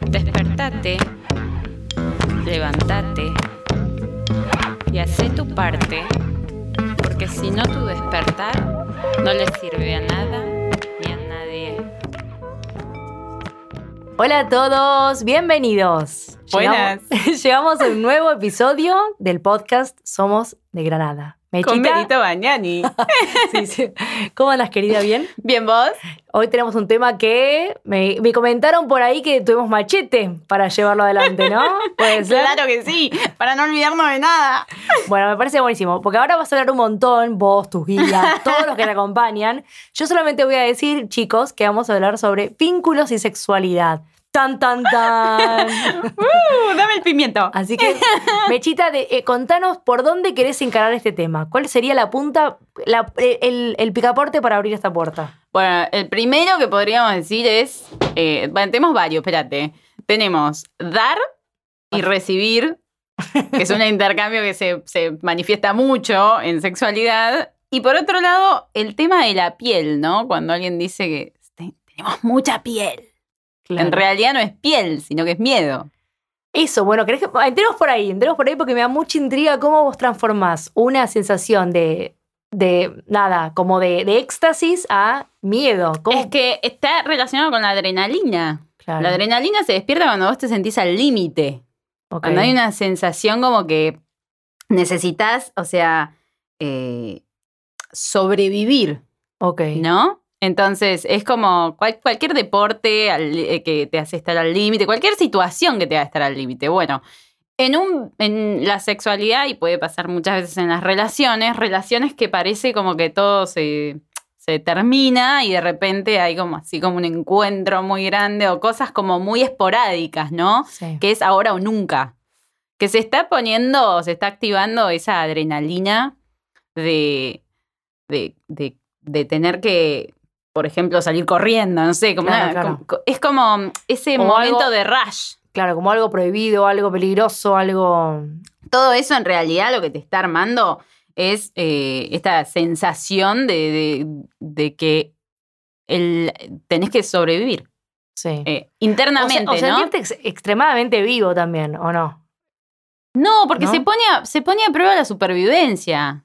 Despertate, levántate y haz tu parte, porque si no tu despertar no le sirve a nada ni a nadie. Hola a todos, bienvenidos. Buenas. Llegamos, llegamos a un nuevo episodio del podcast Somos de Granada. Con Benito Bañani. sí, sí. ¿Cómo andas, querida? ¿Bien? Bien, ¿vos? Hoy tenemos un tema que me, comentaron por ahí que tuvimos machete para llevarlo adelante, ¿no? ¿Puede ser? Claro que sí, para no olvidarnos de nada. Bueno, me parece buenísimo, porque ahora vas a hablar un montón, vos, tus guías, todos los que te acompañan. Yo solamente voy a decir, chicos, que vamos a hablar sobre vínculos y sexualidad. Tan, tan, tan. Uh, dame el pimiento. Así que, Mechita, de, eh, contanos por dónde querés encarar este tema. ¿Cuál sería la punta, el, el, picaporte para abrir esta puerta? Bueno, el primero que podríamos decir es. Eh, bueno, tenemos varios, espérate. Tenemos dar y recibir, que es un intercambio que se, se manifiesta mucho en sexualidad. Y por otro lado, el tema de la piel, ¿no? Cuando alguien dice que tenemos mucha piel. En realidad no es piel, sino que es miedo. Eso, bueno, ¿querés que entremos por ahí? Entremos por ahí porque me da mucha intriga cómo vos transformás una sensación de, de nada, como de, de éxtasis a miedo. Es que está relacionado con la adrenalina. La adrenalina se despierta cuando vos te sentís al límite. Cuando hay una sensación como que necesitas, o sea, eh, sobrevivir. Ok. ¿No? Entonces, es como cualquier deporte eh, que te hace estar al límite, cualquier situación que te haga estar al límite. Bueno, en, un, en la sexualidad, y puede pasar muchas veces en las relaciones, relaciones que parece como que todo se, se termina y de repente hay como así como un encuentro muy grande o cosas como muy esporádicas, ¿no? Que es ahora o nunca. Que se está poniendo, se está activando esa adrenalina de, de, de, de tener que por ejemplo, salir corriendo, no sé, como, es como ese momento de rush. Claro, como algo prohibido, algo peligroso, algo... Todo eso en realidad lo que te está armando es eh, esta sensación de, que el, tenés que sobrevivir. Sí. Eh, internamente, o, ¿no? sentirte extremadamente vivo también, ¿o no? No, porque Se, pone se pone a prueba la supervivencia.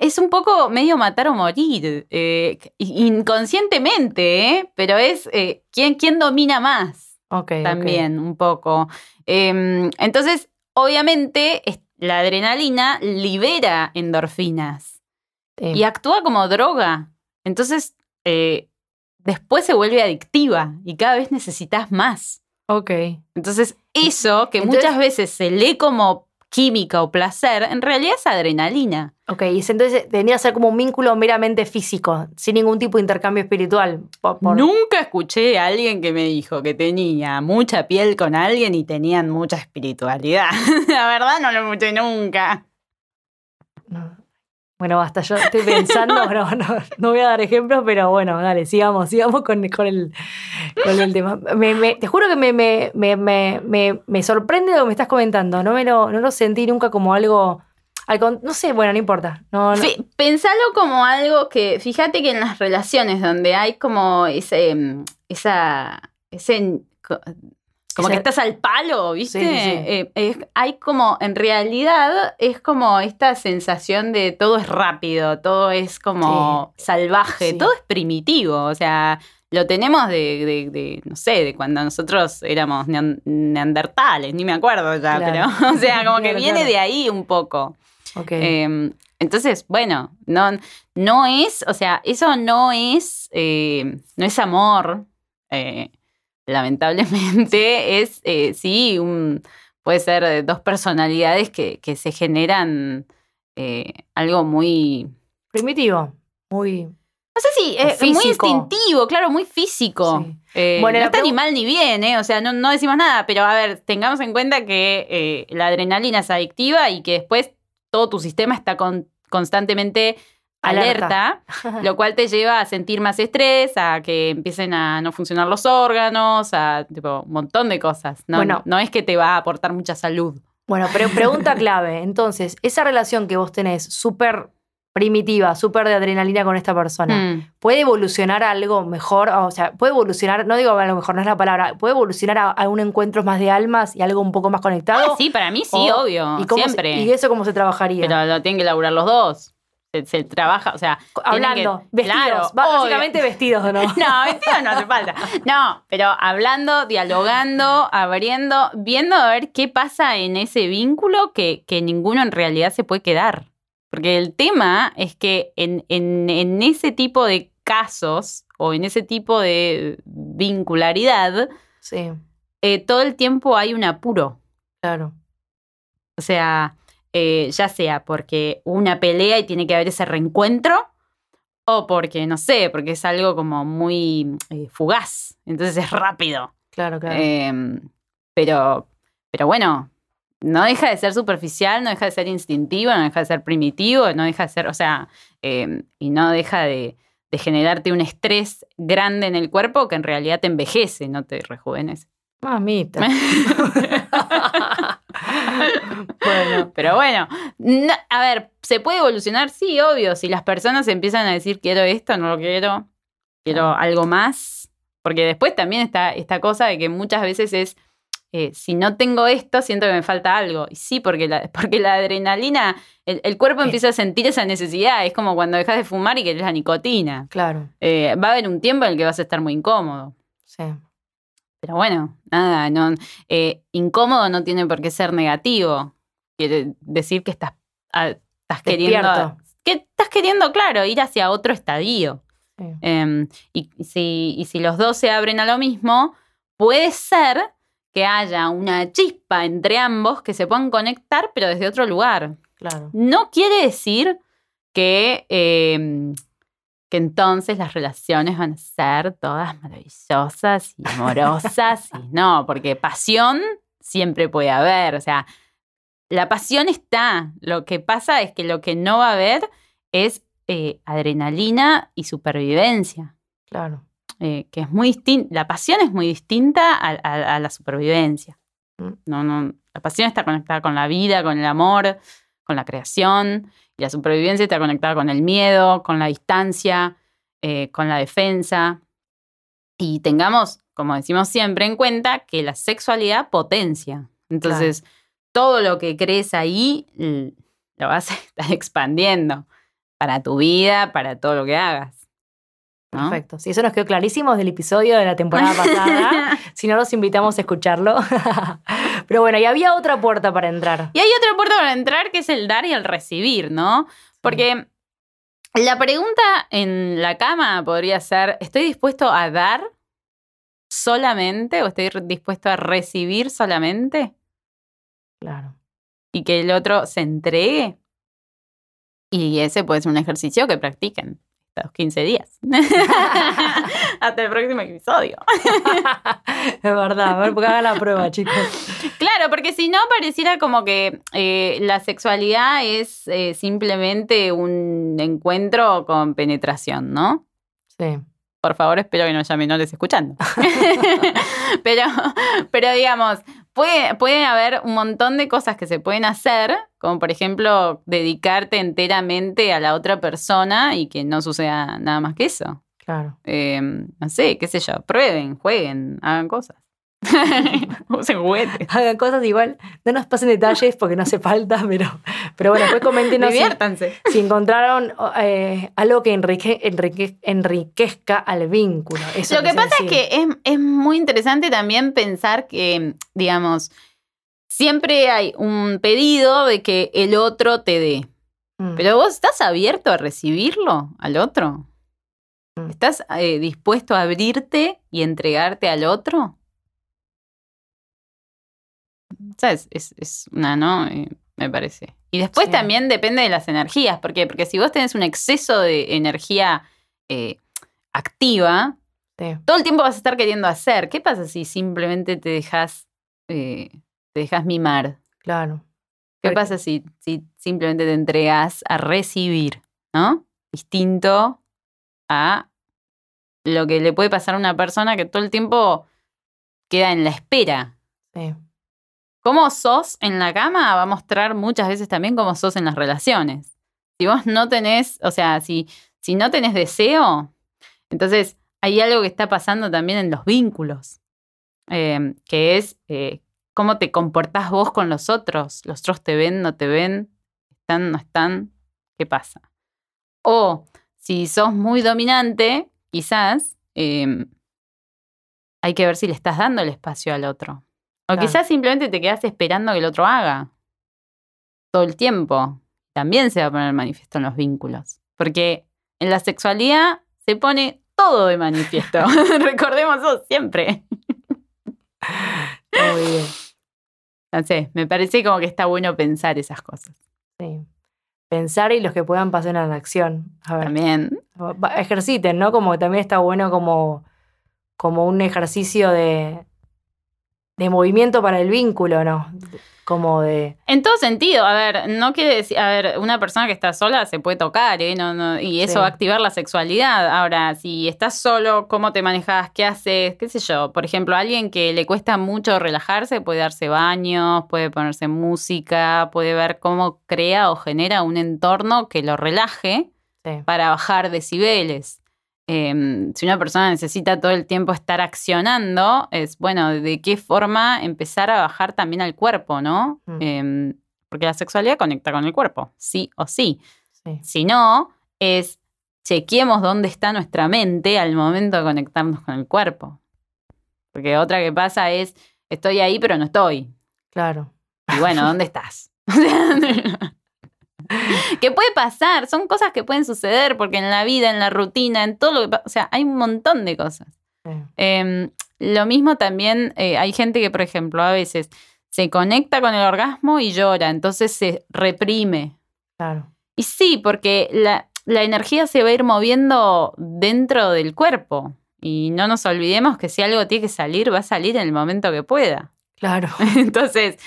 Es, un poco medio matar o morir, eh, inconscientemente, ¿eh? pero es eh, ¿quién, quién, domina más. también, un poco. Em, entonces, obviamente, la adrenalina libera endorfinas y actúa como droga. Entonces, después se vuelve adictiva y cada vez necesitas más. Ok. Entonces, eso que muchas veces se lee como química o placer, en realidad es adrenalina. Ok, y entonces tendría que ser como un vínculo meramente físico, sin ningún tipo de intercambio espiritual. Nunca escuché a alguien que me dijo que tenía mucha piel con alguien y tenían mucha espiritualidad. La verdad no lo escuché nunca. Bueno, basta, yo estoy pensando, no, no, no, voy a dar ejemplos, pero bueno, dale, sigamos, sigamos con, con, el, con el tema. Me, te juro que me, me, me, me, sorprende lo que me estás comentando, no, me lo, no lo sentí nunca como algo, no sé, bueno, no importa. No, Pensalo como algo que, fíjate que en las relaciones donde hay como ese, esa, ese como que estás al palo, ¿viste? Eh, hay como, en realidad, es como esta sensación de todo es rápido, todo es como salvaje, todo es primitivo, o sea, lo tenemos de, no sé, de cuando nosotros éramos neandertales, ni me acuerdo ya, pero, o sea, como que viene de ahí un poco. Em, entonces, bueno, no, no es, o sea, eso no es, eh, no es amor. Eh, lamentablemente, es eh, sí, un, puede ser dos personalidades que, que se generan eh, algo muy... Primitivo, muy... No sé si, es muy instintivo, claro, muy físico. Eh, bueno, no está ni mal ni bien, ¿eh? O sea, no, no, decimos nada, pero a ver, tengamos en cuenta que la adrenalina es adictiva y que después todo tu sistema está constantemente alerta, lo cual te lleva a sentir más estrés, a que empiecen a no funcionar los órganos, a tipo, un montón de cosas. No, bueno, no es que te va a aportar mucha salud. Bueno, pero pregunta clave. Entonces, esa relación que vos tenés súper primitiva, súper de adrenalina con esta persona, Mm. ¿puede evolucionar a algo mejor? O sea, puede evolucionar, no digo a lo mejor, no es la palabra, ¿puede evolucionar a, a un encuentro más de almas y algo un poco más conectado? Ah, sí, para mí sí, O- obvio. ¿Y, cómo se- siempre. ¿Y eso cómo se trabajaría? Pero lo tienen que laburar los dos. Se, se trabaja, o sea. Hablando, que- vestidos, Claro, ba- obvio. básicamente vestidos, ¿o no? No, vestido no hace falta. No, pero hablando, dialogando, abriendo, viendo a ver qué pasa en ese vínculo que, que ninguno en realidad se puede quedar. Porque el tema es que en, en- en ese tipo de casos o en ese tipo de vincularidad, Sí, eh, todo el tiempo hay un apuro. claro. O sea, eh, ya sea porque una pelea y tiene que haber ese reencuentro, o porque, no sé, porque es algo como muy eh, fugaz. Entonces es rápido. Claro, claro. Eh, pero, pero bueno, no deja de ser superficial, no deja de ser instintivo, no deja de ser primitivo, no deja de ser, o sea, eh, y no deja de, de generarte un estrés grande en el cuerpo que en realidad te envejece, no te rejuvenece. Mamita. bueno, Pero bueno, no- a ver, ¿se puede evolucionar? Sí, obvio. Si las personas empiezan a decir quiero esto, no lo quiero, quiero algo más. Porque después también está esta cosa de que muchas veces es, eh, si no tengo esto, siento que me falta algo. Y sí, porque la, porque la adrenalina, el, el cuerpo empieza a sentir esa necesidad. Es como cuando dejas de fumar y querés la nicotina. claro. Eh, va a haber un tiempo en el que vas a estar muy incómodo. Sí. Pero bueno, nada, no, eh, incómodo no tiene por qué ser negativo. Quiere decir que estás, ah, estás queriendo. Que estás queriendo, claro, ir hacia otro estadio. sí. Em, y, y si, y si los dos se abren a lo mismo, puede ser que haya una chispa entre ambos que se puedan conectar, pero desde otro lugar. Claro. No quiere decir que, em, que entonces las relaciones van a ser todas maravillosas y amorosas. y no, porque pasión siempre puede haber. O sea, la pasión está. Lo que pasa es que lo que no va a haber es eh, adrenalina y supervivencia. Claro. eh, que es muy distinta. La pasión es muy distinta a, a- a la supervivencia. Mm. No, no, la pasión está conectada con la vida, con el amor, con la creación. La supervivencia está conectada con el miedo, con la distancia, eh, con la defensa. Y tengamos, como decimos siempre, en cuenta que la sexualidad potencia. Entonces, todo lo que crees ahí lo vas a estar expandiendo para tu vida, para todo lo que hagas. ¿No? Perfecto. Sí, eso nos quedó clarísimo del episodio de la temporada pasada. si no, los invitamos a escucharlo. Pero bueno, y había otra puerta para entrar. Y hay otra puerta para entrar que es el dar y el recibir, ¿no? Porque la pregunta en la cama podría ser, ¿estoy dispuesto a dar solamente o estoy dispuesto a recibir solamente? Claro. Y que el otro se entregue. Y ese puede ser un ejercicio que practiquen estos 15 días. Hasta el próximo episodio. es verdad. A ver, porque hagan la prueba, chicos. Claro, porque si no pareciera como que eh, la sexualidad es eh, simplemente un encuentro con penetración, ¿no? Sí. Por favor, espero que no haya menores escuchando. pero, pero digamos, puede, puede haber un montón de cosas que se pueden hacer, como por ejemplo dedicarte enteramente a la otra persona y que no suceda nada más que eso. Claro. Eh, no sé, qué sé yo, prueben, jueguen, hagan cosas. Usen juguetes. Hagan cosas igual. No nos pasen detalles porque no hace falta, pero, pero bueno, después coméntenos si, Diviértanse. si encontraron eh, algo que enrique- enrique- enriquezca al vínculo. Eso Lo que pasa es que es, es muy interesante también pensar que, digamos, siempre hay un pedido de que el otro te dé. Mm, Pero vos estás abierto a recibirlo al otro. Mm. ¿Estás eh, dispuesto a abrirte y entregarte al otro? ¿Sabes? Es, es una, ¿no? Eh, me parece. Y después Sí. también depende de las energías. ¿Por qué? Porque si vos tenés un exceso de energía eh, activa, sí. todo el tiempo vas a estar queriendo hacer. ¿Qué pasa si simplemente te dejas, eh, te dejas mimar? Claro. ¿Qué Porque- pasa si, si simplemente te entregas a recibir, ¿no? Distinto a lo que le puede pasar a una persona que todo el tiempo queda en la espera. Sí. Cómo sos en la cama va a mostrar muchas veces también cómo sos en las relaciones. Si vos no tenés, o sea, si, si no tenés deseo, entonces hay algo que está pasando también en los vínculos, em, que es eh, cómo te comportás vos con los otros. Los otros te ven, no te ven, están, no están, ¿qué pasa? O si sos muy dominante, quizás em, hay que ver si le estás dando el espacio al otro. O quizás simplemente te quedas esperando que el otro haga todo el tiempo. También se va a poner manifiesto en los vínculos. Porque en la sexualidad se pone todo de manifiesto. Recordemos eso siempre. Muy bien. No sé, me parece como que está bueno pensar esas cosas. Sí. Pensar y los que puedan pasar en la acción. A ver. También. Ejerciten, ¿no? Como también está bueno como, como un ejercicio de, de movimiento para el vínculo, ¿no? Como de... En todo sentido, a ver, no quiere decir, a ver, una persona que está sola se puede tocar, ¿eh? No, no, y eso va a activar la sexualidad. Ahora, si estás solo, ¿cómo te manejas? ¿Qué haces? ¿Qué sé yo? Por ejemplo, a alguien que le cuesta mucho relajarse puede darse baños, puede ponerse música, puede ver cómo crea o genera un entorno que lo relaje para bajar decibeles. Em, si una persona necesita todo el tiempo estar accionando, es bueno, de qué forma empezar a bajar también al cuerpo, ¿no? Mm. Em, porque la sexualidad conecta con el cuerpo, sí o sí. Si no, es chequeemos dónde está nuestra mente al momento de conectarnos con el cuerpo. Porque otra que pasa es, estoy ahí pero no estoy. Claro. Y bueno, ¿dónde estás? que puede pasar, son cosas que pueden suceder porque en la vida, en la rutina, en todo lo que o sea, hay un montón de cosas. Em, lo mismo también, eh, hay gente que, por ejemplo, a veces se conecta con el orgasmo y llora, entonces se reprime. Claro. Y sí, porque la, la energía se va a ir moviendo dentro del cuerpo. Y no nos olvidemos que si algo tiene que salir, va a salir en el momento que pueda. Claro. Entonces,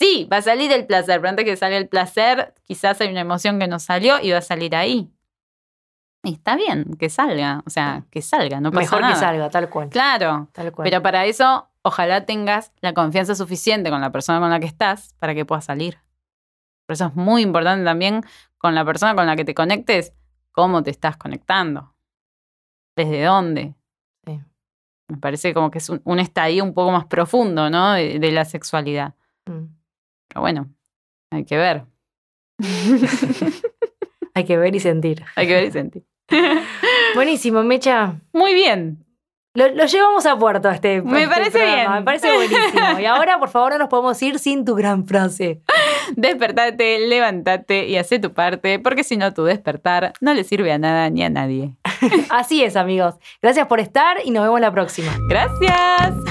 Sí, va a salir el placer, pero antes que salga el placer, quizás hay una emoción que no salió y va a salir ahí. Y está bien que salga, o sea, que salga, no pasa Mejor nada. que salga, tal cual. Claro, tal cual. pero para eso, ojalá tengas la confianza suficiente con la persona con la que estás para que pueda salir. Por eso es muy importante también con la persona con la que te conectes, cómo te estás conectando, desde dónde. Sí. Me parece como que es un, estadio un poco más profundo, ¿no? De, la sexualidad. Mm. Pero bueno, hay que ver. hay que ver y sentir. Hay que ver y sentir. Buenísimo, Mecha. Muy bien. Lo, llevamos a puerto este. Me este parece bien. Me parece buenísimo. Y ahora, por favor, no nos podemos ir sin tu gran frase. Despertate, levántate y hace tu parte, porque si no, tu despertar no le sirve a nada ni a nadie. Así es, amigos. Gracias por estar y nos vemos la próxima. Gracias.